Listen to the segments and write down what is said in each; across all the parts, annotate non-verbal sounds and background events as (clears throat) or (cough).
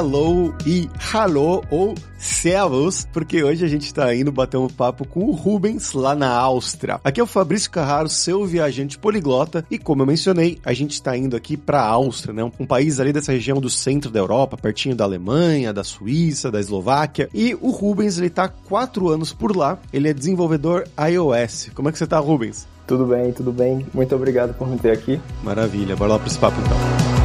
hello e hallo ou servus, porque hoje a gente está indo bater um papo com o Rubens lá na Áustria. Aqui é o Fabrício Carraro, seu viajante poliglota, e como eu mencionei, a gente está indo aqui para a Áustria, né? Um país ali dessa região do centro da Europa, pertinho da Alemanha, da Suíça, da Eslováquia. E o Rubens, ele tá há quatro anos por lá, ele é desenvolvedor iOS. Como é que você tá, Rubens? Tudo bem, tudo bem. Muito obrigado por me ter aqui. Maravilha, bora lá para esse papo então.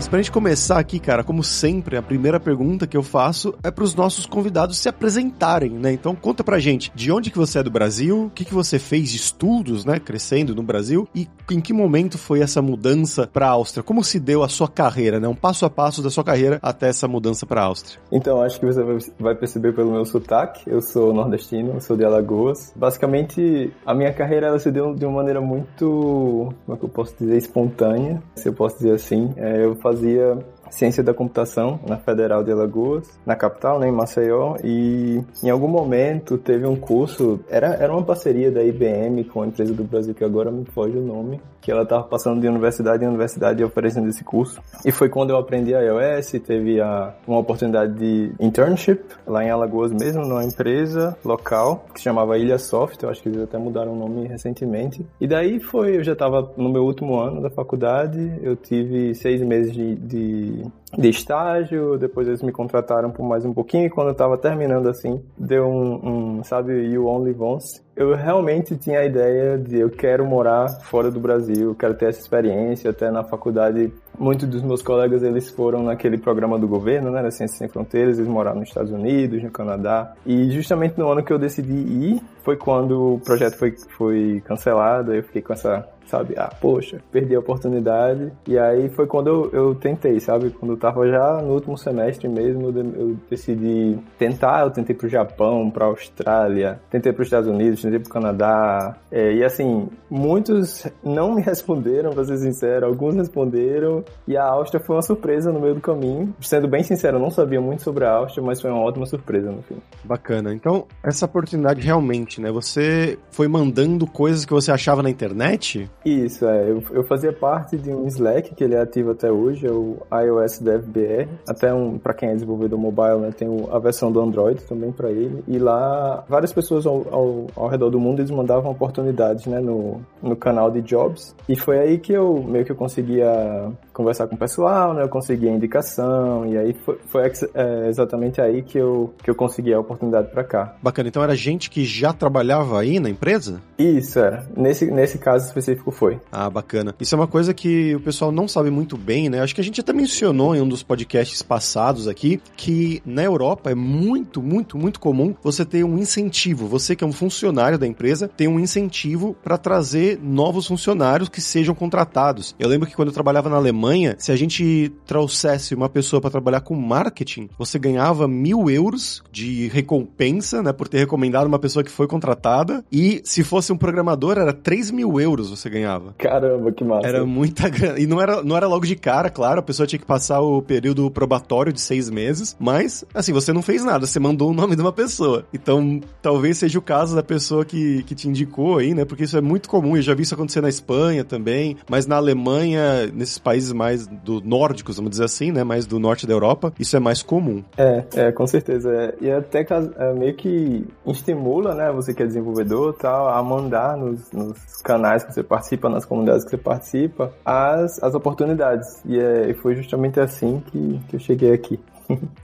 Rubens, pra gente começar aqui, cara, como sempre, a primeira pergunta que eu faço é para os nossos convidados se apresentarem, né? Então conta pra gente de onde que você é do Brasil, o que que você fez de estudos, né, crescendo no Brasil e em que momento foi essa mudança para a Áustria? Como se deu a sua carreira, né? Um passo a passo da sua carreira até essa mudança para a Áustria. Então, acho que você vai perceber pelo meu sotaque, eu sou nordestino, sou de Alagoas. Basicamente, a minha carreira ela se deu de uma maneira muito, como é que eu posso dizer, espontânea, se eu posso dizer assim. É, eu fazia ciência da computação na Federal de Alagoas, na capital, né, em Maceió, e em algum momento teve um curso, era, era uma parceria da IBM com a empresa do Brasil, que agora me foge o nome, ela estava passando de universidade em universidade oferecendo esse curso. E foi quando eu aprendi iOS, teve a, uma oportunidade de internship lá em Alagoas mesmo, numa empresa local que se chamava Ilha Soft, eu acho que eles até mudaram o nome recentemente. E daí foi, eu já estava no meu último ano da faculdade, eu tive seis meses de, de de estágio, depois eles me contrataram por mais um pouquinho, e quando eu tava terminando assim, deu um, um sabe, You Only Once. Eu realmente tinha a ideia de eu quero morar fora do Brasil, quero ter essa experiência, até na faculdade muitos dos meus colegas eles foram naquele programa do governo, né, da Ciências Sem Fronteiras, eles moraram nos Estados Unidos, no Canadá. E justamente no ano que eu decidi ir, foi quando o projeto foi, foi cancelado, eu fiquei com essa sabe? Ah, poxa, perdi a oportunidade. E aí foi quando eu, eu tentei, sabe? Quando eu tava já no último semestre mesmo, eu decidi tentar. Eu tentei pro Japão, pra Austrália, tentei pros Estados Unidos, tentei pro Canadá. É, e assim, muitos não me (laughs) responderam, pra ser sincero. Alguns responderam. E a Áustria foi uma surpresa no meio do caminho. Sendo bem sincero, eu não sabia muito sobre a Áustria, mas foi uma ótima surpresa no fim. Bacana. Então, essa oportunidade realmente, né? Você foi mandando coisas que você achava na internet? Isso, é. Eu, eu fazia parte de um Slack, que ele é ativo até hoje, é o iOS DevBR. Até um, para quem é desenvolvedor mobile, né, tem a versão do Android também para ele. E lá, várias pessoas ao, ao, ao, redor do mundo, eles mandavam oportunidades, né, no, no canal de Jobs. E foi aí que eu meio que eu conseguia conversar com o pessoal, né, eu conseguia indicação, e aí foi, foi é, exatamente aí que eu, que eu consegui a oportunidade para cá. Bacana, então era gente que já trabalhava aí na empresa? Isso, é. Nesse, nesse caso específico foi. Ah, bacana. Isso é uma coisa que o pessoal não sabe muito bem, né? Acho que a gente até mencionou em um dos podcasts passados aqui que na Europa é muito, muito, muito comum você ter um incentivo. Você que é um funcionário da empresa tem um incentivo para trazer novos funcionários que sejam contratados. Eu lembro que quando eu trabalhava na Alemanha, se a gente trouxesse uma pessoa para trabalhar com marketing, você ganhava mil euros de recompensa, né, por ter recomendado uma pessoa que foi contratada. E se fosse um programador, era 3 mil euros você ganhava ganhava. Caramba, que massa. Era muita grana. E não era, não era logo de cara, claro, a pessoa tinha que passar o período probatório de seis meses, mas, assim, você não fez nada, você mandou o nome de uma pessoa. Então, talvez seja o caso da pessoa que, que te indicou aí, né? Porque isso é muito comum, eu já vi isso acontecer na Espanha também, mas na Alemanha, nesses países mais do nórdicos, vamos dizer assim, né? Mais do norte da Europa, isso é mais comum. É, é, com certeza. É. E até é, meio que estimula, né? Você que é desenvolvedor tal, a mandar nos, nos canais que você participa participa, nas comunidades que você participa, as, as oportunidades. E, é, foi justamente assim que, que eu cheguei aqui.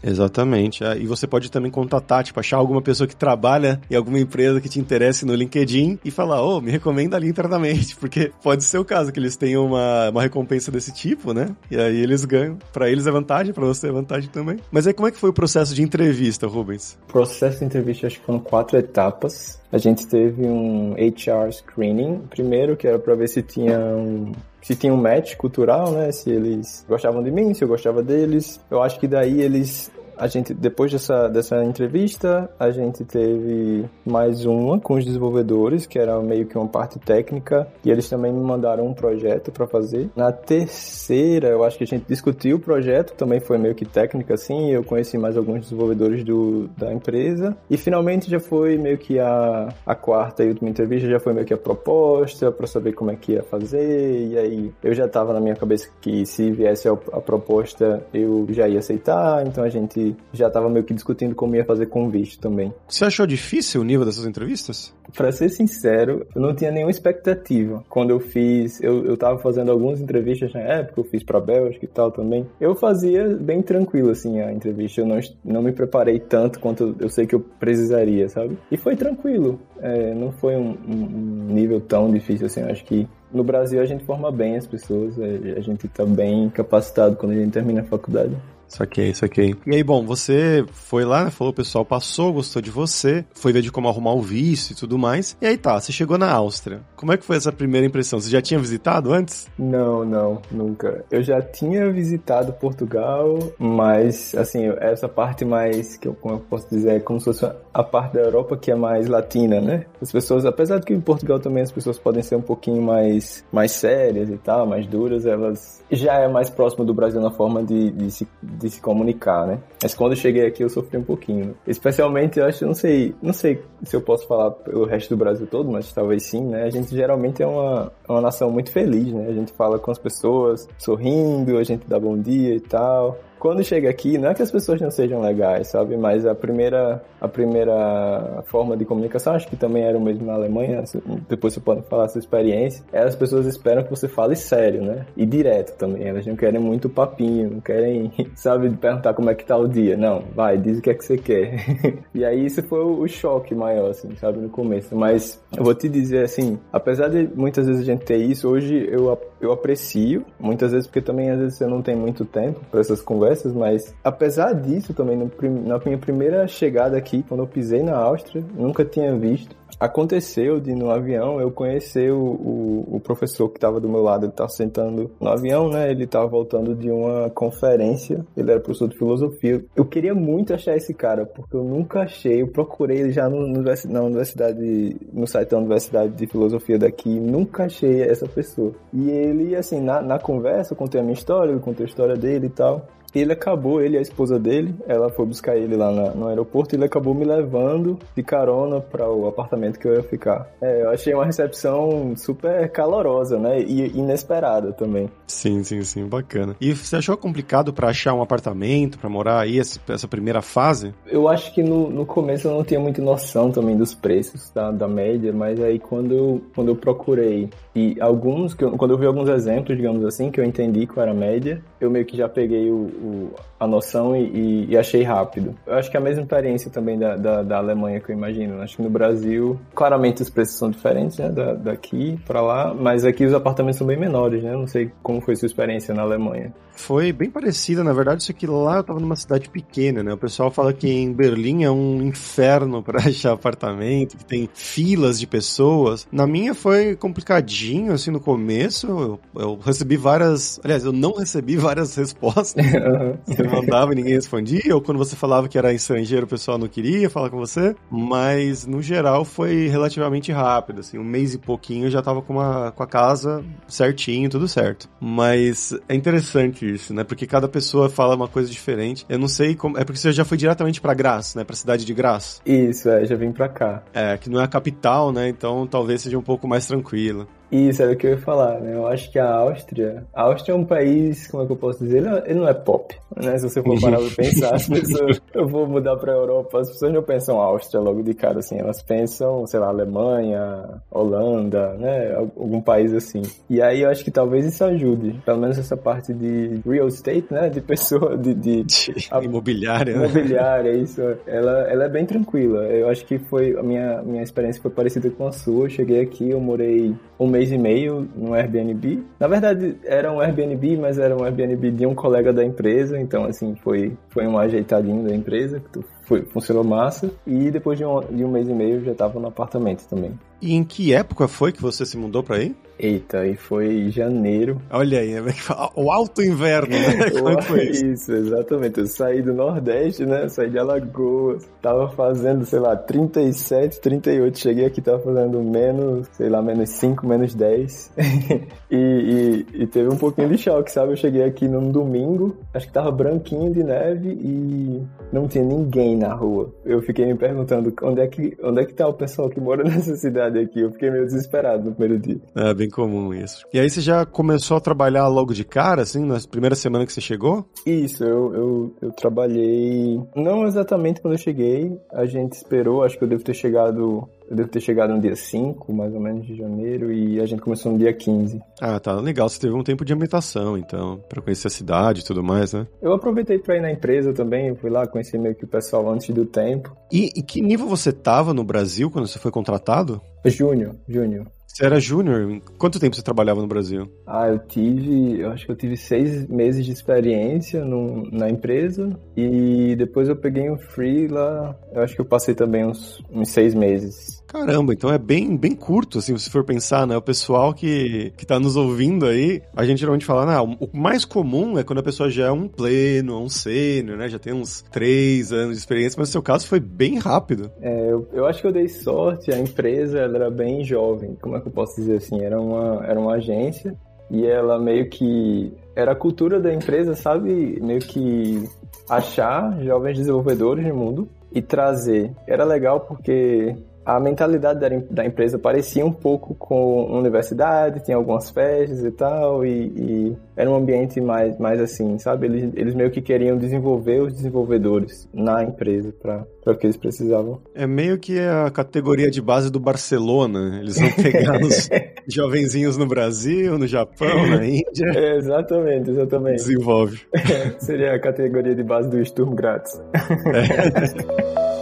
Exatamente. É, e você pode também contatar, tipo, achar alguma pessoa que trabalha em alguma empresa que te interesse no LinkedIn e falar, ô, oh, me recomenda ali internamente, (laughs) porque pode ser o caso que eles tenham uma, uma recompensa desse tipo, né? E aí eles ganham. Para eles é vantagem, para você é vantagem também. Mas aí como é que foi o processo de entrevista, Rubens? O processo de entrevista acho que foram quatro etapas. A gente teve um HR screening, primeiro que era para ver se tinha um se tinha um match cultural, né? Se eles gostavam de mim, se eu gostava deles. Eu acho que daí eles a gente, depois dessa, dessa entrevista, a gente teve mais uma com os desenvolvedores, que era meio que uma parte técnica, e eles também me mandaram um projeto para fazer. Na terceira, eu acho que a gente discutiu o projeto, também foi meio que técnica assim, eu conheci mais alguns desenvolvedores do, da empresa, e finalmente já foi meio que a, a quarta e última entrevista, já foi meio que a proposta, para saber como é que ia fazer, e aí eu já tava na minha cabeça que se viesse a, a proposta, eu já ia aceitar, então a gente já tava meio que discutindo como ia fazer visto também. Você achou difícil o nível dessas entrevistas? Pra ser sincero, eu não tinha nenhuma expectativa. Quando eu fiz, eu, eu tava fazendo algumas entrevistas na época, eu fiz pra Bélgica e tal também. Eu fazia bem tranquilo, assim, a entrevista. Eu não, não me preparei tanto quanto eu sei que eu precisaria, sabe? E foi tranquilo. É, não foi um, um, nível tão difícil assim. Eu acho que no Brasil a gente forma bem as pessoas, é, a gente tá bem capacitado quando a gente termina a faculdade. Saquei, saquei. E aí, bom, você foi lá, né, falou, o pessoal passou, gostou de você, foi ver de como arrumar o visto e tudo mais. E aí tá, você chegou na Áustria. Como é que foi essa primeira impressão? Você já tinha visitado antes? Não, não, nunca. Eu já tinha visitado Portugal, mas, assim, essa parte mais, que eu, como eu posso dizer, é como se fosse a parte da Europa que é mais latina, né? As pessoas, apesar de que em Portugal também as pessoas podem ser um pouquinho mais, mais sérias e tal, mais duras, elas já é mais próximo do Brasil na forma de, de se de se comunicar, né? Mas quando eu cheguei aqui eu sofri um pouquinho. Especialmente, eu acho, não sei, não sei se eu posso falar pelo resto do Brasil todo, mas talvez sim, né? A gente geralmente é uma, é uma nação muito feliz, né? A gente fala com as pessoas sorrindo, a gente dá bom dia e tal quando chega aqui, não é que as pessoas não sejam legais, sabe? Mas a primeira, a primeira forma de comunicação, acho que também era o mesmo na Alemanha, depois você pode falar a sua experiência, é as pessoas esperam que você fale sério, né? E direto também. Elas não querem muito papinho, não querem, (laughs) sabe, perguntar como é que tá o dia. Não, vai, diz o que é que você quer. (laughs) e aí isso foi o choque maior, assim, sabe, no começo. Mas eu vou te dizer assim, apesar de muitas vezes a gente ter isso, hoje eu, eu aprecio, muitas vezes porque também às vezes você não tem muito tempo para essas conversas conversas, mas apesar disso também, na minha primeira chegada aqui, quando eu pisei na Áustria, nunca tinha visto aconteceu de no avião eu conhecer o, o, o professor que estava do meu lado, ele estava sentando no avião, né? Ele estava voltando de uma conferência, ele era professor de filosofia. Eu queria muito achar esse cara, porque eu nunca achei, eu procurei ele já no, no, na universidade, no site da Universidade de Filosofia daqui, nunca achei essa pessoa. E ele, assim, na, na conversa, eu contei a minha história, eu contei a história dele e tal ele acabou, ele e a esposa dele, ela foi buscar ele lá na, no aeroporto e ele acabou me levando de carona para o apartamento que eu ia ficar. É, eu achei uma recepção super calorosa, né? E inesperada também. Sim, sim, sim, bacana. E você achou complicado para achar um apartamento, para morar aí, essa primeira fase? Eu acho que no, no começo eu não tinha muita noção também dos preços da, da média, mas aí quando eu, quando eu procurei e alguns, que eu, quando eu vi alguns exemplos, digamos assim, que eu entendi qual era a média, eu meio que já peguei o, o a noção e, e, achei rápido. Eu acho que é a mesma experiência também da, da, da, Alemanha que eu imagino. Acho que no Brasil, claramente os preços são diferentes, né, da, daqui para lá, mas aqui os apartamentos são bem menores, né? Não sei como foi sua experiência na Alemanha. Foi bem parecida, na verdade, isso que lá eu tava numa cidade pequena, né? O pessoal fala que em Berlim é um inferno (laughs) para achar apartamento, que tem filas de pessoas. Na minha foi complicadinho, assim, no começo. Eu, eu recebi várias. Aliás, eu não recebi várias (laughs) respostas. (laughs) Você mandava e ninguém respondia, ou quando você falava que era estrangeiro, o pessoal não queria falar com você. Mas, no geral, foi relativamente rápido, assim, um mês e pouquinho eu já tava com, uma, com a casa certinho, tudo certo. Mas é interessante isso, né? Porque cada pessoa fala uma coisa diferente. Eu não sei como. É porque você já foi diretamente para Graça, né? Pra cidade de Graça. Isso, é, já vim pra cá. É, que não é a capital, né? Então talvez seja um pouco mais tranquilo. Isso era o que eu ia falar, né? Eu acho que a Áustria. A Áustria é um país, como é que eu posso dizer? Ele não, ele não é pop, né? Se você for parar pra pensar, as pessoas. (laughs) Eu vou mudar pra Europa, as pessoas não pensam Áustria logo de cara, assim. Elas pensam, sei lá, Alemanha, Holanda, né? Algum país assim. E aí eu acho que talvez isso ajude. Pelo menos essa parte de real estate, né? De pessoa, de. de, (laughs) de a, imobiliária, né? Imobiliária, isso. Ela, ela é bem tranquila. Eu acho que foi. A minha, minha experiência foi parecida com a sua. Eu cheguei aqui, eu morei um mês e meio no Airbnb. Na verdade, era um Airbnb, mas era um Airbnb de um colega da empresa, então assim, foi, foi um ajeitadinho da empresa, que foi, funcionou massa. E depois de um, de um mês e meio já estava no apartamento também. E em que época foi que você se mudou para aí? Eita, e foi janeiro. Olha aí, (laughs) o alto inverno, né? Como foi isso? (laughs) isso, exatamente. Eu saí do Nordeste, né? Saí de Alagoas. Tava fazendo, sei lá, 37, 38. Cheguei aqui, tava fazendo menos, sei lá, menos 5, menos 10. (laughs) e, e, e, teve um pouquinho de choque, sabe? Eu cheguei aqui num domingo, acho que tava branquinho de neve e não tinha ninguém na rua. Eu fiquei me perguntando onde é que, onde é que tá o pessoal que mora nessa cidade aqui. Eu fiquei meio desesperado no primeiro dia. É, bem bem comum isso. E aí você já começou a trabalhar logo de cara, assim, na primeira semana que você chegou? Isso, eu, eu, eu trabalhei. Não exatamente quando eu cheguei, a gente esperou, acho que eu devo ter chegado eu devo ter chegado no dia 5, mais ou menos, de janeiro, e a gente começou no dia 15. Ah, tá. Legal. Você teve um tempo de ambientação, então, para conhecer a cidade e tudo mais, né? Eu aproveitei para ir na empresa também, eu fui lá conhecer meio que o pessoal antes do tempo. E, e que nível você tava no Brasil quando você foi contratado? Júnior, júnior. Você era júnior? Quanto tempo você trabalhava no Brasil? Ah, eu tive, eu acho que eu tive seis meses de experiência no, na empresa e depois eu peguei um free lá, eu acho que eu passei também uns, uns seis meses. Caramba, então é bem, bem curto, assim, se for pensar, né? O pessoal que, que tá nos ouvindo aí, a gente geralmente fala, não, o mais comum é quando a pessoa já é um pleno, um sênior, né? Já tem uns três anos de experiência, mas no seu caso foi bem rápido. É, eu, eu acho que eu dei sorte, a empresa era bem jovem, como é que eu posso dizer assim? Era uma, era uma agência e ela meio que era a cultura da empresa, sabe? Meio que achar jovens desenvolvedores no mundo e trazer. Era legal porque a mentalidade da, da, empresa parecia um pouco com universidade, tinha algumas festas e tal, e, e, era um ambiente mais, mais assim, sabe? Eles, eles meio que queriam desenvolver os desenvolvedores na empresa para o que eles precisavam. É meio que a categoria de base do Barcelona. Eles vão pegar os (laughs) jovenzinhos no Brasil, no Japão, na Índia. É, exatamente, exatamente. Desenvolve. (laughs) Seria a categoria de base do Sturm Graz. É. (laughs)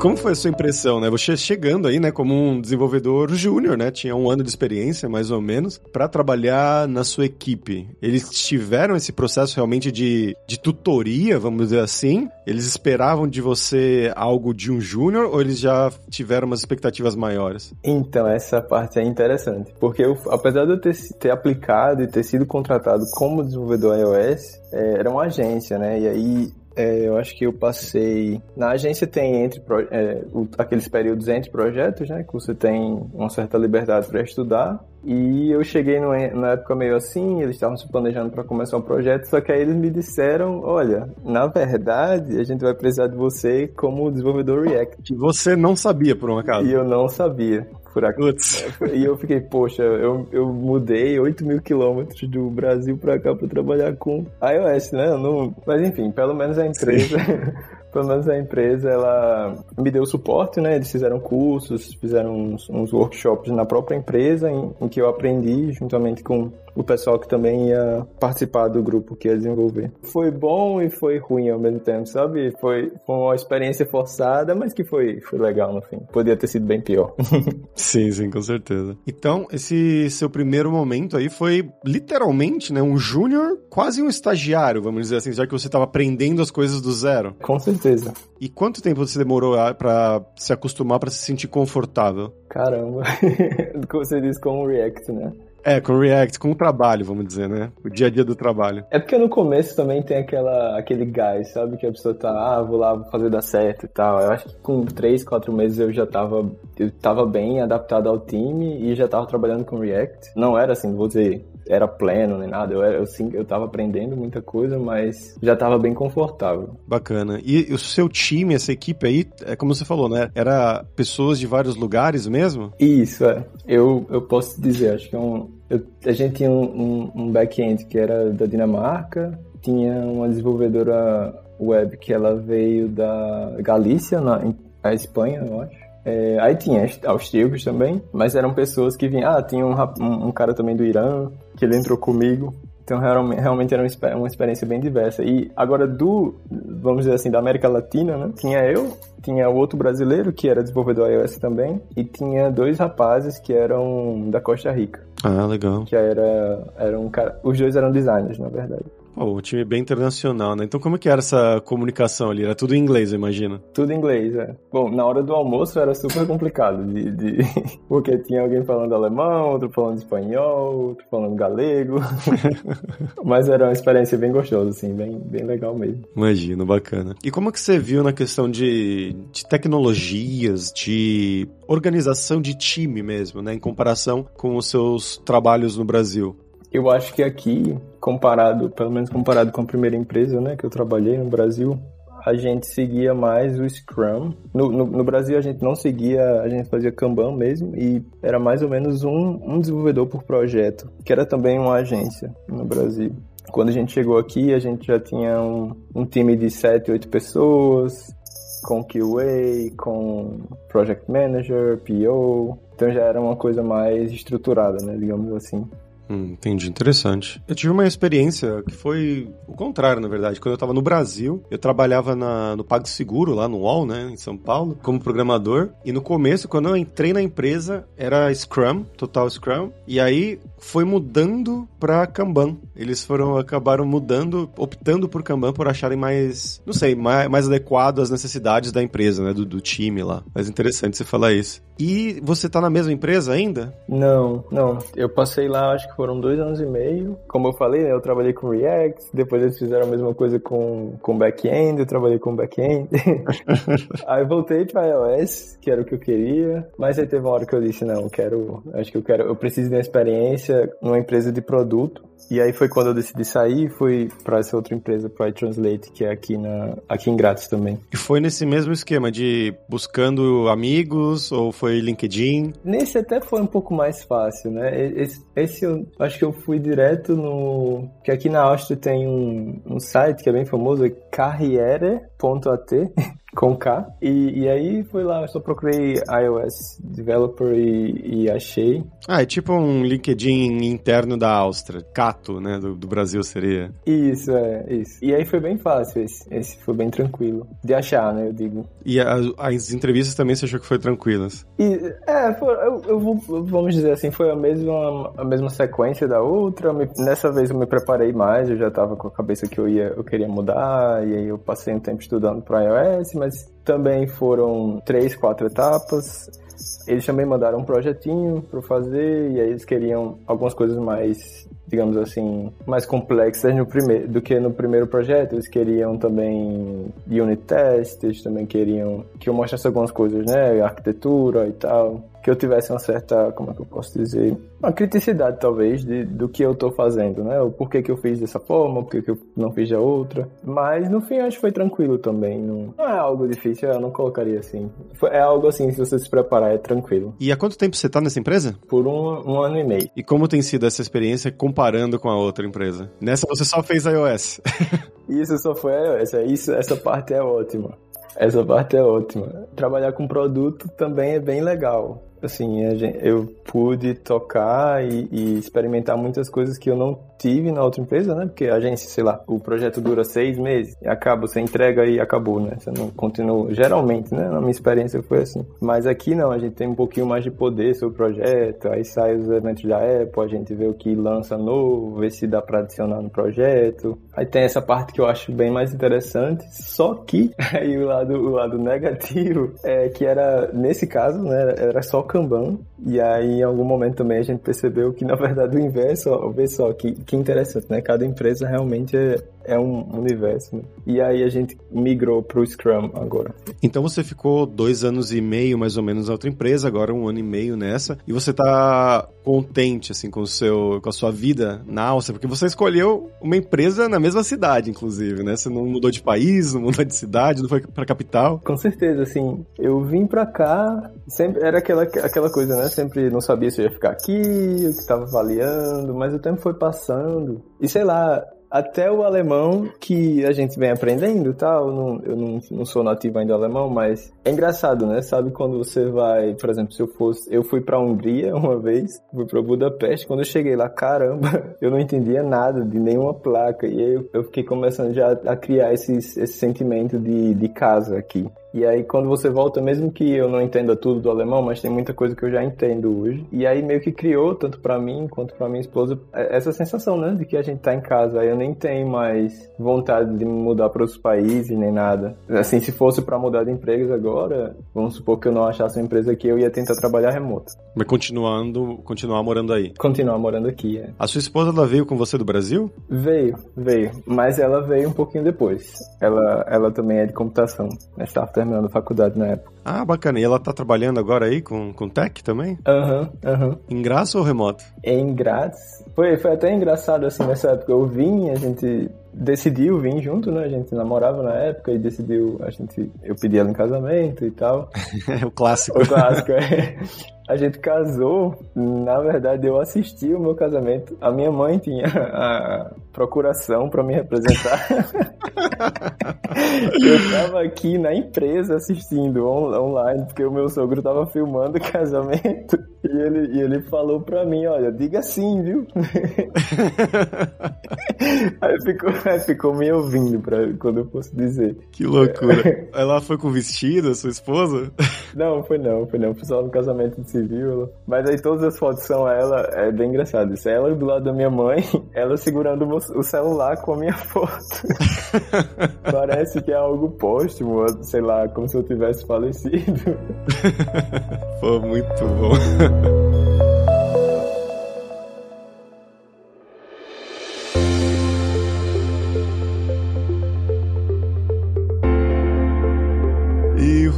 como foi a sua impressão, né? Você chegando aí, né, como um desenvolvedor júnior, né? Tinha um ano de experiência, mais ou menos, para trabalhar na sua equipe. Eles tiveram esse processo realmente de, de tutoria, vamos dizer assim? Eles esperavam de você algo de um júnior ou eles já tiveram umas expectativas maiores? Então, essa parte é interessante, porque eu, apesar de eu ter, ter aplicado e ter sido contratado como desenvolvedor iOS, é, era uma agência, né? E aí é, eu acho que eu passei. Na agência tem entre é, aqueles períodos entre projetos, né? Que você tem uma certa liberdade para estudar. E eu cheguei numa época meio assim, eles estavam se planejando para começar o um projeto, só que aí eles me disseram: olha, na verdade, a gente vai precisar de você como desenvolvedor React. Que você não sabia, por um acaso. E eu não sabia aqui. E eu fiquei, poxa, eu, eu mudei 8 mil quilômetros do Brasil pra cá pra trabalhar com iOS, né? Não... Mas enfim, pelo menos a empresa. (laughs) pelo menos a empresa, ela me deu suporte, né? Eles fizeram cursos, fizeram uns, uns workshops na própria empresa em, em, que eu aprendi juntamente com o pessoal que também ia participar do grupo que ia desenvolver. Foi bom e foi ruim ao mesmo tempo, sabe? Foi, foi uma experiência forçada, mas que foi, foi legal no fim. Podia ter sido bem pior. (laughs) sim, sim, com certeza. Então, esse seu primeiro momento aí foi literalmente, né, um júnior, quase um estagiário, vamos dizer assim, já que você estava aprendendo as coisas do zero. Com certeza. E quanto tempo você demorou para se acostumar, para se sentir confortável? Caramba. (laughs) você diz com o React, né? É, com o React, com o trabalho, vamos dizer, né? O dia a dia do trabalho. É porque no começo também tem aquela, aquele gás, sabe? Que a pessoa tá, ah, vou lá, vou fazer dar certo e tal. Eu acho que com três, quatro meses eu já tava, eu tava bem adaptado ao time e já tava trabalhando com React. Não era assim, vou dizer, era pleno nem nada. Eu, era, eu, sim, eu tava aprendendo muita coisa, mas já tava bem confortável. Bacana. E o seu time, essa equipe aí, é como você falou, né? Era pessoas de vários lugares mesmo? Isso, é. Eu, eu posso dizer, acho que é um, eu, a gente tinha um, um, um back-end que era da Dinamarca, tinha uma desenvolvedora web que ela veio da Galícia, na, na Espanha, eu acho. É, aí tinha austríacos também, mas eram pessoas que vinham. Ah, tinha um, um, cara também do Irã, que ele entrou comigo. Então realmente era uma experiência bem diversa. E agora do, vamos dizer assim, da América Latina, né? Tinha eu, tinha o outro brasileiro que era desenvolvedor iOS também, e tinha dois rapazes que eram da Costa Rica. Ah, legal. Que era, era um cara, os dois eram designers, na verdade. Pô, um time bem internacional, né? Então como que era essa comunicação ali? Era tudo em inglês, eu imagino. Tudo em inglês, é. Bom, na hora do almoço era super complicado, de, de... (laughs) porque tinha alguém falando alemão, outro falando espanhol, outro falando galego. (laughs) Mas era uma experiência bem gostosa, assim, bem, bem legal mesmo. Imagino, bacana. E como que você viu na questão de, de tecnologias, de organização de time mesmo, né? Em comparação com os seus trabalhos no Brasil? Eu acho que aqui, comparado, pelo menos comparado com a primeira empresa, né, que eu trabalhei no Brasil, a gente seguia mais o Scrum. No, no, no, Brasil a gente não seguia, a gente fazia Kanban mesmo e era mais ou menos um, um desenvolvedor por projeto, que era também uma agência no Brasil. Quando a gente chegou aqui, a gente já tinha um, um time de 7, 8 pessoas, com QA, com Project Manager, PO. Então já era uma coisa mais estruturada, né, digamos assim. Hum, entendi, interessante. Eu tive uma experiência que foi o contrário, na verdade. Quando eu estava no Brasil, eu trabalhava na, no PagSeguro, lá no UOL, né, em São Paulo, como programador. E no começo, quando eu entrei na empresa, era Scrum, total Scrum. E aí foi mudando para Kanban. Eles foram, acabaram mudando, optando por Kanban por acharem mais, não sei, mais, mais adequado às necessidades da empresa, né, do, do time lá. Mas interessante você falar isso. E você tá na mesma empresa ainda? Não, não. Eu passei lá, acho que foram dois anos e meio. Como eu falei, né, eu trabalhei com React, depois eles fizeram a mesma coisa com, com back-end, eu trabalhei com back-end. (laughs) aí voltei pra iOS, que era o que eu queria, mas aí teve uma hora que eu disse, não, eu quero, acho que eu quero, eu preciso de uma experiência numa empresa de produto e aí foi quando eu decidi sair e fui para essa outra empresa, para iTranslate, que é aqui, na, aqui em Grátis também. E foi nesse mesmo esquema de buscando amigos ou foi LinkedIn? Nesse até foi um pouco mais fácil, né? Esse, esse eu acho que eu fui direto no... que aqui na Áustria tem um, um site que é bem famoso, é carriere.at com K. E, e aí fui lá, só procurei iOS Developer e, e, achei. Ah, é tipo um LinkedIn interno da Áustria. Cato, né? Do, do, Brasil seria. Isso, é, isso. E aí foi bem fácil esse. Esse foi bem tranquilo. De achar, né? Eu digo. E a, as entrevistas também você achou que foi tranquilas? E, é, foi, eu, eu vou, vamos dizer assim, foi a mesma, a mesma sequência da outra. Me, nessa vez eu me preparei mais, eu já tava com a cabeça que eu ia, eu queria mudar, e aí eu passei um tempo estudando para iOS, mas também foram três, quatro etapas. Eles também mandaram um projetinho para fazer e aí eles queriam algumas coisas mais, digamos assim, mais complexas no primeiro, do que no primeiro projeto. Eles queriam também unit tests, também queriam que eu mostrasse algumas coisas, né, arquitetura e tal que eu tivesse uma certa, como é que eu posso dizer, uma criticidade talvez de, do que eu tô fazendo, né? O porquê que eu fiz dessa forma, o porquê que eu não fiz da outra. Mas no fim acho que foi tranquilo também. Não, não é algo difícil, eu não colocaria assim. Foi, é algo assim, se você se preparar, é tranquilo. E há quanto tempo você tá nessa empresa? Por um, um ano e meio. E como tem sido essa experiência comparando com a outra empresa? Nessa você só fez iOS. (laughs) isso só foi iOS, é isso, essa parte é ótima. Essa parte é ótima. Trabalhar com produto também é bem legal assim, eu pude tocar e, e, experimentar muitas coisas que eu não tive na outra empresa, né? Porque a agência, sei lá, o projeto dura seis meses e acaba, você entrega e acabou, né? Você não continua. Geralmente, né? Na minha experiência foi assim. Mas aqui não, a gente tem um pouquinho mais de poder sobre o projeto, aí sai os eventos da Apple, a gente vê o que lança novo, vê se dá para adicionar no projeto. Aí tem essa parte que eu acho bem mais interessante, só que (laughs) aí o lado, o lado negativo é que era, nesse caso, né? Era só Kanban. E aí, em algum momento também a gente percebeu que, na verdade, o inverso, ó, vê só que, que interessante, né? Cada empresa realmente é, um universo. Né? E aí a gente migrou pro Scrum agora. Então você ficou dois anos e meio, mais ou menos, na outra empresa, agora um ano e meio nessa. E você tá contente, assim, com, o seu, com a sua vida na Áustria? Porque você escolheu uma empresa na mesma cidade, inclusive, né? Você não mudou de país, não mudou de cidade, não foi pra capital. Com certeza, assim. Eu vim pra cá, sempre era aquela, aquela coisa, né? Sempre não sabia se eu ia ficar aqui, o que tava avaliando, mas o tempo foi passando. E sei lá, até o alemão que a gente vem aprendendo tal. Eu não, eu não, não sou nativo ainda alemão, mas é engraçado, né? Sabe quando você vai, por exemplo, se eu fosse. Eu fui pra Hungria (laughs) uma vez, fui pra Budapeste. Quando eu cheguei lá, caramba, (laughs) eu não entendia nada de nenhuma placa. E aí eu, eu fiquei começando já a criar esses, esse sentimento de, de casa aqui. E aí quando você volta, mesmo que eu não entenda tudo do alemão, mas tem muita coisa que eu já entendo hoje. E aí meio que criou, tanto para mim quanto para minha esposa, é, essa sensação, né, de que a gente tá em casa. Aí eu nem tenho mais vontade de mudar para outros países nem nada. Assim, se fosse para mudar de empregos agora, vamos supor que eu não achasse uma empresa aqui, eu ia tentar trabalhar remoto. Mas continuando, continuar morando aí. Continuar morando aqui, é. A sua esposa ela veio com você do Brasil? Veio, veio, mas ela veio um pouquinho depois. Ela, ela também é de computação. Estava terminando a faculdade na época. Ah, bacana. E ela tá trabalhando agora aí com, com tech também? Aham, uhum, aham. Uhum. Em Graz ou remoto? Em Graz. Foi, foi até engraçado assim nessa época. Eu vim, a gente decidiu vir junto, né? A gente namorava na época e decidiu, a gente, eu pedi ela em casamento e tal. (laughs) É o clássico. O clássico, é. (laughs) A gente casou, na verdade eu assisti o meu casamento. A minha mãe tinha a procuração para me representar. (laughs) eu tava aqui na empresa assistindo on online, porque o meu sogro tava filmando o casamento. E ele, e ele falou pra mim, olha, diga sim, viu? (laughs) aí, ficou, aí ficou me ouvindo pra quando eu fosse dizer. Que loucura. Ela foi com vestido, a sua esposa? Não, foi não, foi não. Foi só no casamento de civil. Mas aí todas as fotos são ela, é bem engraçado. Isso é ela do lado da minha mãe, (laughs) ela segurando o celular com a minha foto. (laughs) Parece que é algo póstumo, sei lá, como se eu tivesse falecido. (laughs) Pô, muito bom.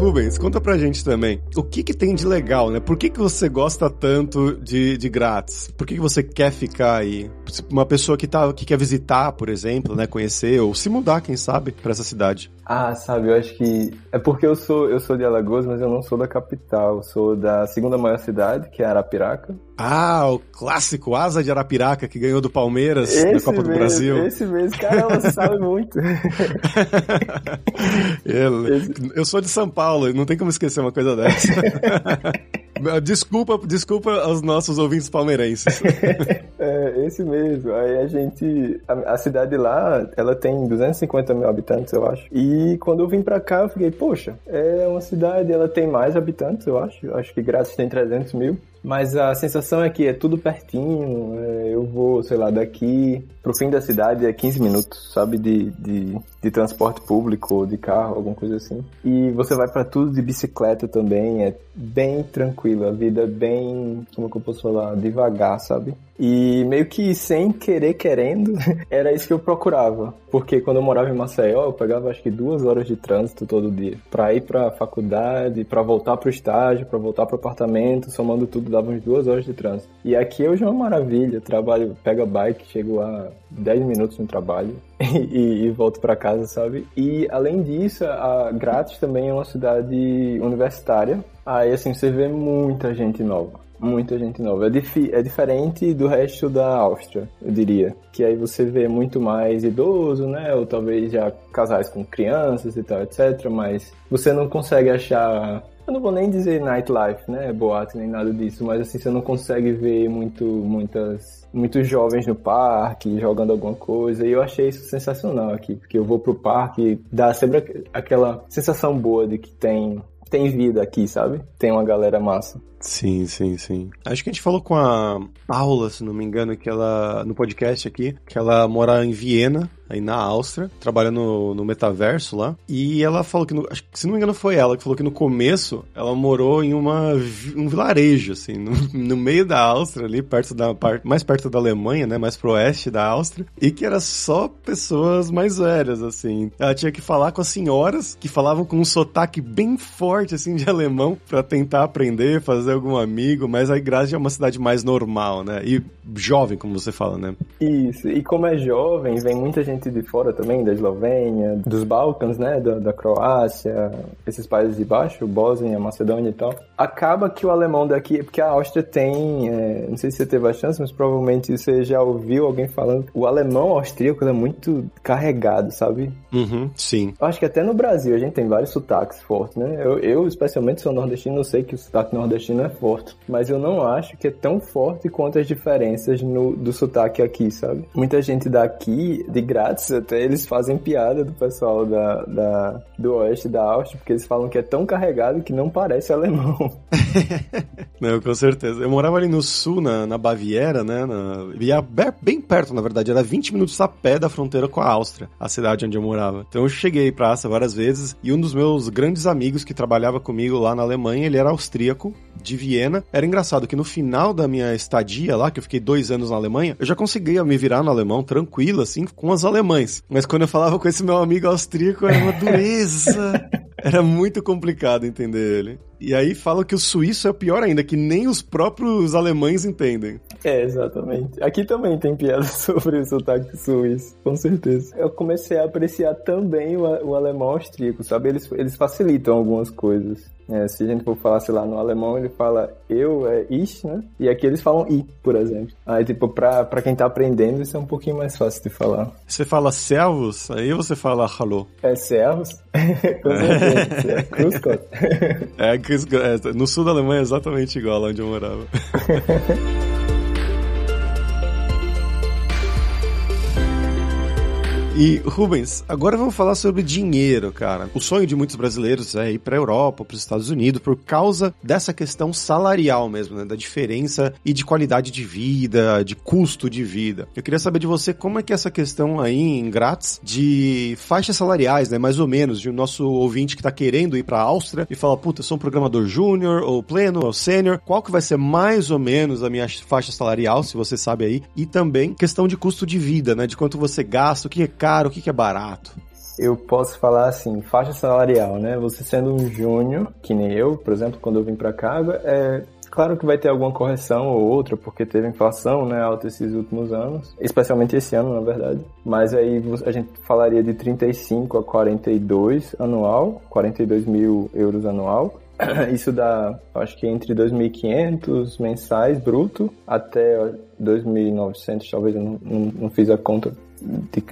Rubens, conta pra gente também. O que que tem de legal, né? Por que que você gosta tanto de, de Grátis? Por que que você quer ficar aí? Uma pessoa que, tá, que quer visitar, por exemplo, né? Conhecer ou se mudar, quem sabe, pra essa cidade. Ah, sabe, eu acho que é porque eu sou eu sou de Alagoas, mas eu não sou da capital, eu sou da segunda maior cidade, que é Arapiraca. Ah, o clássico Asa de Arapiraca que ganhou do Palmeiras esse na Copa mesmo, do Brasil. Esse mesmo, cara, ela sabe muito. (laughs) eu, eu sou de São Paulo, não tem como esquecer uma coisa dessa. (laughs) Desculpa, desculpa aos nossos ouvintes palmeirenses. (laughs) é, esse mesmo. Aí a gente. A, a, cidade lá, ela tem 250 mil habitantes, eu acho. E quando eu vim pra cá, eu fiquei, poxa, é uma cidade, ela tem mais habitantes, eu acho. Acho que Grátis tem 300 mil. Mas a sensação é que é tudo pertinho. É, eu vou, sei lá, daqui pro fim da cidade é 15 minutos, sabe? De, de, de transporte público ou de carro, alguma coisa assim. E você vai para tudo de bicicleta também. É bem tranquilo. A vida é bem, como que eu posso falar? Devagar, sabe? E meio que sem querer, querendo, (laughs) era isso que eu procurava. Porque quando eu morava em Maceió, eu pegava acho que duas horas de trânsito todo dia. Pra ir pra faculdade, pra voltar pro estágio, pra voltar pro apartamento, somando tudo dava uns duas horas de trânsito. E aqui hoje é uma maravilha. Trabalho, pega bike, chego lá 10 minutos no trabalho (laughs) e, e volto para casa, sabe? E além disso, a Grátis também é uma cidade universitária. Aí assim, você vê muita gente nova muita gente nova. É, dif é, diferente do resto da Áustria, eu diria. Que aí você vê muito mais idoso, né? Ou talvez já casais com crianças e tal, etc. Mas você não consegue achar eu não vou nem dizer nightlife, né? Boate nem nada disso, mas assim, você não consegue ver muito, muitas, muitos jovens no parque jogando alguma coisa. E eu achei isso sensacional aqui, porque eu vou pro parque, dá sempre aquela sensação boa de que tem, tem vida aqui, sabe? Tem uma galera massa. Sim, sim, sim. Acho que a gente falou com a Paula, se não me engano, que ela, no podcast aqui, que ela mora em Viena, aí na Áustria, trabalhando no, metaverso lá. E ela falou que, no, acho se não me engano, foi ela que falou que no começo ela morou em uma, um vilarejo, assim, no, (laughs) no meio da Áustria, ali, perto da parte, mais perto da Alemanha, né, mais pro oeste da Áustria, e que era só pessoas mais velhas, assim. Ela tinha que falar com as senhoras que falavam com um sotaque bem forte, assim, de (laughs) alemão, para tentar aprender, fazer algum amigo, mas a Graz é uma cidade mais normal, né? E jovem, como você fala, né? Isso, e como é jovem, vem muita gente de fora também, da Eslovênia, dos Balcãs, né? Da, da Croácia, esses países de baixo, Bósnia, Macedônia e tal. Acaba que o alemão daqui, porque a Áustria tem, é, não sei se você teve a chance, mas provavelmente você já ouviu alguém falando, o alemão austríaco é muito carregado, sabe? Uhum, sim. Eu acho que até no Brasil a gente tem vários sotaques fortes, né? Eu, eu especialmente sou nordestino, eu sei que o sotaque nordestino é forte. Mas eu não acho que é tão forte quanto as diferenças no, do sotaque aqui, sabe? Muita gente daqui, de grátis até, eles fazem piada do pessoal da, da, do oeste da Áustria, porque eles falam que é tão carregado que não parece alemão. (laughs) não, com certeza. Eu morava ali no sul, na, na Baviera, né? Na, ia bem perto, na verdade. Era 20 minutos a pé da fronteira com a Áustria, a cidade onde eu morava. Então eu cheguei pra Áustria várias vezes e um dos meus grandes amigos que trabalhava comigo lá na Alemanha, ele era austríaco, de Viena. Era engraçado que no final da minha estadia lá, que eu fiquei dois anos na Alemanha, eu já conseguia me virar no alemão tranquilo, assim, com os alemães. Mas quando eu falava com esse meu amigo austríaco, era uma dureza. (laughs) Era muito complicado entender ele. E aí falam que o suíço é pior ainda, que nem os próprios alemães entendem. É, exatamente. Aqui também tem piada (laughs) sobre o sotaque suíço, com certeza. Eu comecei a apreciar também o, o alemão austríaco, sabe? Eles, eles facilitam algumas coisas. É, se a gente for falar, sei lá, no alemão ele fala eu, é ich, né? E aqui eles falam i, por exemplo. Aí, tipo, pra, pra quem tá aprendendo, isso é um pouquinho mais fácil de falar. Você fala servus, aí você fala hallo. É servus? (laughs) Com certeza. (laughs) é é, no sul da Alemanha é exatamente igual onde eu morava. (laughs) E Rubens, agora vamos falar sobre dinheiro, cara. O sonho de muitos brasileiros é ir para a Europa, para os Estados Unidos, por causa dessa questão salarial mesmo, né? Da diferença e de qualidade de vida, de custo de vida. Eu queria saber de você como é que é essa questão aí em grátis de faixas salariais, né? Mais ou menos, de um nosso ouvinte que está querendo ir para a Áustria e fala, puta, sou um programador júnior, ou pleno, ou sênior. Qual que vai ser mais ou menos a minha faixa salarial, se você sabe aí? E também questão de custo de vida, né? De quanto você gasta, o que é caro, o que é barato? Eu posso falar assim, faixa salarial, né? Você sendo um júnior, que nem eu, por exemplo, quando eu vim para cá, é claro que vai ter alguma correção ou outra, porque teve inflação, né, alta esses últimos anos, especialmente esse ano, na verdade. Mas aí a gente falaria de 35 a 42 anual, 42 mil euros anual. (clears throat) Isso dá, acho que entre 2.500 mensais bruto até 2.900, talvez eu não, não, não fiz a conta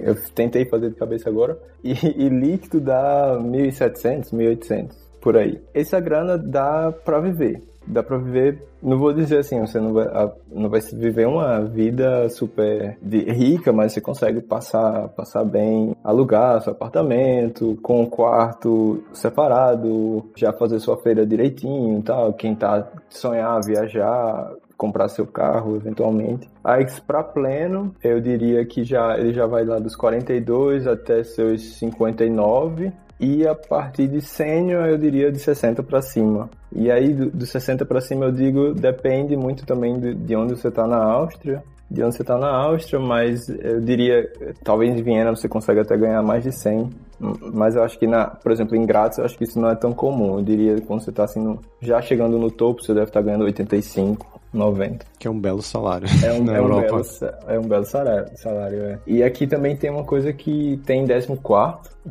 eu tentei fazer de cabeça agora, (laughs) e, e líquido dá 1.700, 1.800, por aí. Essa grana dá para viver. Dá para viver, não vou dizer assim, você não vai, não vai viver uma vida super rica, mas você consegue passar, passar bem, alugar seu apartamento, com um quarto separado, já fazer sua feira direitinho tal. Quem tá sonhar viajar, comprar seu carro eventualmente. A para pleno, eu diria que já ele já vai lá dos 42 até seus 59 e a partir de sênior eu diria de 60 para cima. E aí do, do 60 para cima eu digo depende muito também de, de onde você está na Áustria de onde você está na Áustria, mas eu diria, talvez em Viena você consiga até ganhar mais de 100. Mas eu acho que, na, por exemplo, em Graz, eu acho que isso não é tão comum. Eu diria que quando você está assim, já chegando no topo, você deve estar tá ganhando 85. 90. Que é um belo salário. É um, (laughs) é um, belo, é um belo salário, salário é. E aqui também tem uma coisa que tem 14,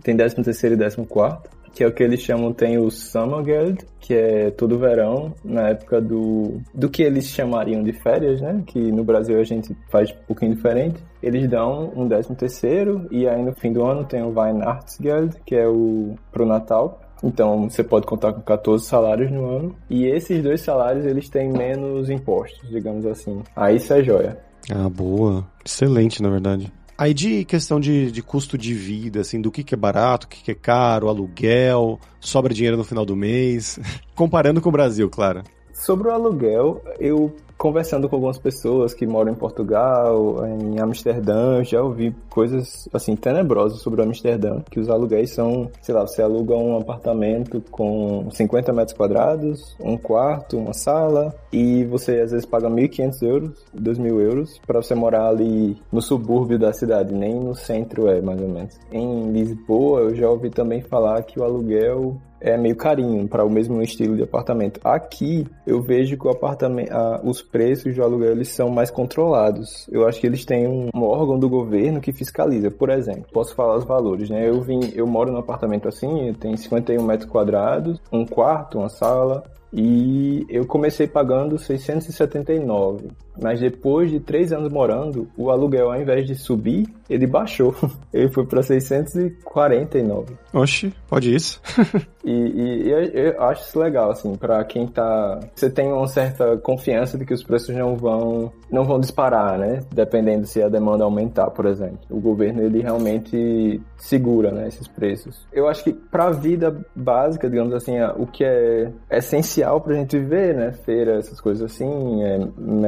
tem 13 terceiro e 14, que é o que eles chamam, tem o Summergeld, que é todo verão, na época do, do que eles chamariam de férias, né? Que no Brasil a gente faz um pouquinho diferente. Eles dão um 13 terceiro e aí no fim do ano tem o Weihnachtsgeld, que é o pro Natal, então você pode contar com 14 salários no ano. E esses dois salários eles têm menos impostos, digamos assim. Aí isso é joia. Ah, boa. Excelente, na verdade. Aí de questão de, de custo de vida, assim, do que, que é barato, o que, que é caro, aluguel, sobra dinheiro no final do mês. (laughs) Comparando com o Brasil, claro. Sobre o aluguel, eu conversando com algumas pessoas que moram em Portugal, em Amsterdã, já ouvi coisas assim tenebrosas sobre Amsterdã, que os aluguéis são, sei lá, você aluga um apartamento com 50 metros quadrados, um quarto, uma sala, e você às vezes paga 1.500 euros, 2.000 euros, para você morar ali no subúrbio da cidade, nem no centro é, mais ou menos. Em Lisboa, eu já ouvi também falar que o aluguel é meio carinho para o mesmo estilo de apartamento. Aqui eu vejo que o apartamento, os preços de aluguel eles são mais controlados. Eu acho que eles têm um, um, órgão do governo que fiscaliza. Por exemplo, posso falar os valores, né? Eu vim, eu moro num apartamento assim, tem 51 metros quadrados, um quarto, uma sala, e eu comecei pagando 679. Mas depois de três anos morando, o aluguel, ao invés de subir, ele baixou. (laughs) Ele foi para 649. Oxi, pode isso. (laughs) e, e, eu, eu, acho isso legal, assim, para quem tá. Você tem uma certa confiança de que os preços não vão, não vão disparar, né? Dependendo se a demanda aumentar, por exemplo. O governo, ele realmente segura, né, esses preços. Eu acho que para a vida básica, digamos assim, o que é essencial pra gente viver, né? Feira, essas coisas assim, é,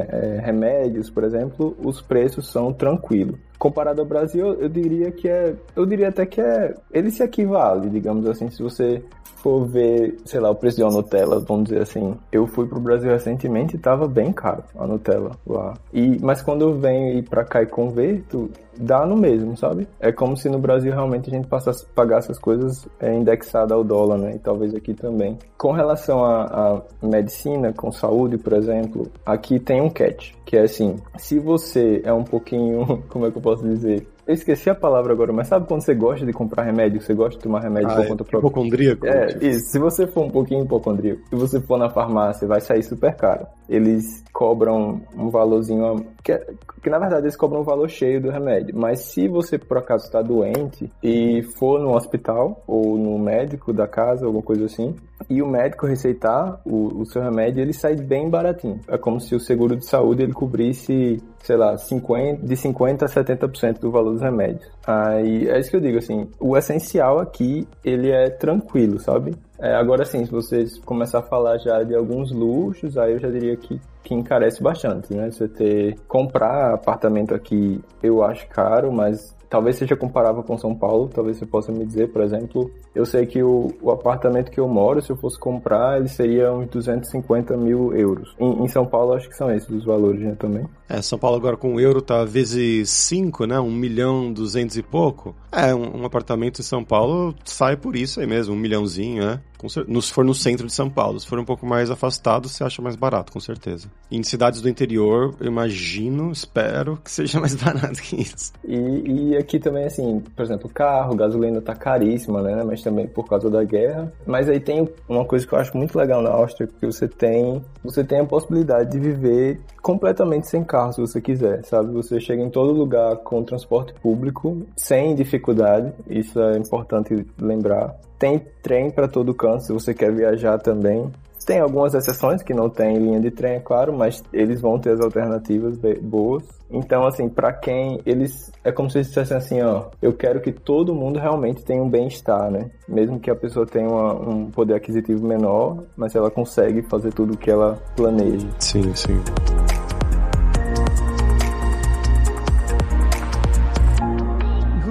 é remédios, por exemplo, os preços são tranquilos. Comparado ao Brasil, eu diria que é, eu diria até que é, ele se equivale, digamos assim, se você for ver, sei lá, o preço de uma Nutella, vamos dizer assim, eu fui pro Brasil recentemente e tava bem caro a Nutella lá. E, mas quando eu venho ir pra cá e converto, dá no mesmo, sabe? É como se no Brasil realmente a gente passasse, pagasse as coisas é, indexadas ao dólar, né? E talvez aqui também. Com relação à medicina, com saúde, por exemplo, aqui tem um catch, que é assim, se você é um pouquinho, (laughs) como é que eu posso dizer? Eu esqueci a palavra agora, mas sabe quando você gosta de comprar remédio, você gosta de tomar remédio ah, por é conta própria? Hipocondríaco? É, tipo. isso. Se você for um pouquinho hipocondríaco, se você for na farmácia, vai sair super caro. Eles cobram um valorzinho, que, é, que na verdade eles cobram um valor cheio do remédio. Mas se você por acaso está doente e for no hospital ou no médico da casa, alguma coisa assim, e o médico receitar o, o seu remédio, ele sai bem baratinho. É como se o seguro de saúde ele cobrisse, sei lá, 50, de 50% a 70% do valor dos remédios. Aí é isso que eu digo, assim, o essencial aqui, ele é tranquilo, sabe? É, agora sim, se vocês começar a falar já de alguns luxos, aí eu já diria que, que encarece bastante, né? Você ter, comprar apartamento aqui, eu acho caro, mas talvez seja comparável com São Paulo, talvez você possa me dizer, por exemplo, eu sei que o, o apartamento que eu moro, se eu fosse comprar, ele seria uns 250 mil euros. Em, em São Paulo, acho que são esses os valores, né, também. É, São Paulo agora com o euro tá vezes 5, né, 1 milhão 200 e pouco. É, um, um, apartamento em São Paulo sai por isso aí mesmo, um milhãozinho, né? Se for no centro de São Paulo, se for um pouco mais afastado, você acha mais barato, com certeza. Em cidades do interior, eu imagino, espero que seja mais (laughs) barato que isso. E, e aqui também, assim, por exemplo, carro, gasolina tá caríssima, né? Mas também por causa da guerra. Mas aí tem uma coisa que eu acho muito legal na Áustria, que você tem, você tem a possibilidade de viver completamente sem carro, se você quiser, sabe? Você chega em todo lugar com transporte público, sem dificuldade, isso é importante lembrar. Tem trem para todo canto, se você quer viajar também. Tem algumas exceções que não tem linha de trem, é claro, mas eles vão ter as alternativas boas. Então, assim, para quem eles é como se eles dissessem assim, ó, eu quero que todo mundo realmente tenha um bem-estar, né? Mesmo que a pessoa tenha uma, um poder aquisitivo menor, mas ela consegue fazer tudo o que ela planeja. Sim, sim.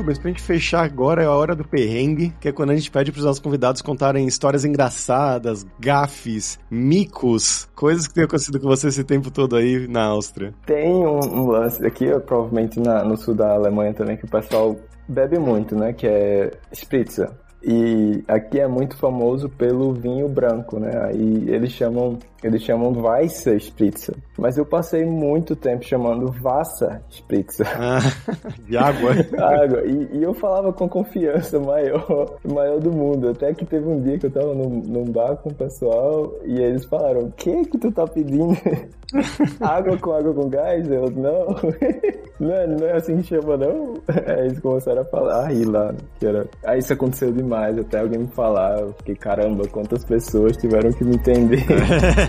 Rubens, pra gente fechar agora é a hora do perrengue, que é quando a gente pede pros nossos convidados contarem histórias engraçadas, gafes, micos, coisas que tem acontecido com você esse tempo todo aí na Áustria. Tem um, um lance aqui, provavelmente na, no sul da Alemanha também, que o pessoal bebe muito, né? Que é Spritzer. E aqui é muito famoso pelo vinho branco, né? Aí eles chamam, eles chamam Weisse Spritzer. Mas eu passei muito tempo chamando Vassa Spritzer. (laughs) Ah, de água. (laughs) água. E, e, eu falava com confiança maior, maior do mundo. Até que teve um dia que eu tava num, num bar com o pessoal e eles falaram, o que que tu tá pedindo? (laughs) água com água com gás? Eu, não. não, é, não é assim que chama, não? Aí eles começaram a falar, a rir lá. Que era... Aí isso aconteceu demais, até alguém me falar. Eu fiquei, caramba, quantas pessoas tiveram que me entender.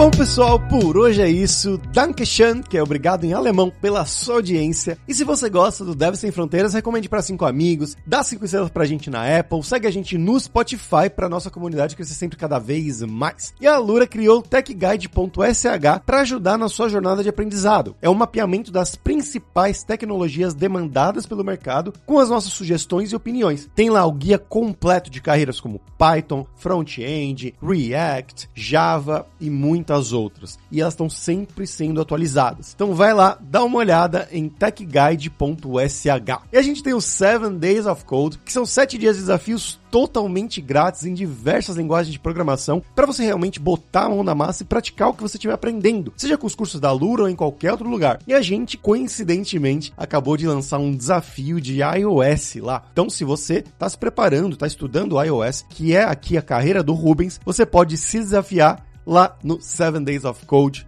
Bom, pessoal, por hoje é isso. Dankeschön, que é obrigado em alemão, pela sua audiência. E se você gosta do Deve Sem Fronteiras, recomende para cinco amigos, dá cinco estrelas pra gente na Apple, segue a gente no Spotify pra nossa comunidade crescer sempre cada vez mais. E a Lura criou techguide.sh para ajudar na sua jornada de aprendizado. É um mapeamento das principais tecnologias demandadas pelo mercado com as nossas sugestões e opiniões. Tem lá o guia completo de carreiras como Python, Front-End, React, Java e muitas muitas outras. E elas estão sempre sendo atualizadas. Então vai lá, dá uma olhada em techguide.sh. E a gente tem os 7 Days of Code, que são 7 dias de desafios totalmente grátis em diversas linguagens de programação para você realmente botar a mão na massa e praticar o que você estiver aprendendo, seja com os cursos da Lura ou em qualquer outro lugar. E a gente, coincidentemente, acabou de lançar um desafio de iOS lá. Então, se você está se preparando, está estudando iOS, que é aqui a carreira do Rubens, você pode se desafiar lá no 7 Days of Code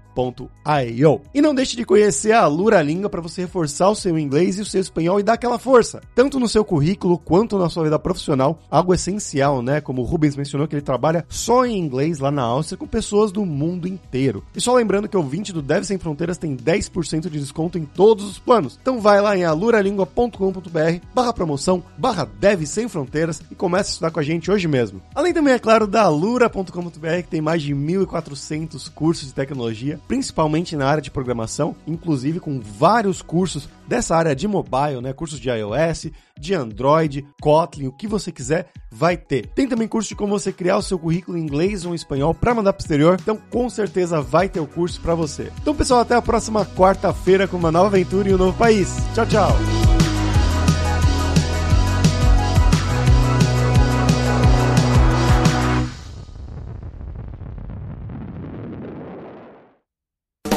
E não deixe de conhecer a Lura Língua para você reforçar o seu inglês e o seu espanhol e dar aquela força, tanto no seu currículo quanto na sua vida profissional, algo essencial, né? Como o Rubens mencionou que ele trabalha só em inglês lá na Áustria com pessoas do mundo inteiro. E só lembrando que o 20 do Deve Sem Fronteiras tem 10% de desconto em todos os planos. Então vai lá em aluralingua.com.br barra promoção, barra Deve Sem Fronteiras e comece a estudar com a gente hoje mesmo. Além também, é claro, da alura.com.br que tem mais de 1.400 cursos de tecnologia principalmente na área de programação, inclusive com vários cursos dessa área de mobile, né? Cursos de iOS, de Android, Kotlin, o que você quiser, vai ter. Tem também curso de como você criar o seu currículo em inglês ou em espanhol para mandar para o exterior, então com certeza vai ter o curso para você. Então, pessoal, até a próxima quarta-feira com uma nova aventura em um novo país. Tchau, tchau!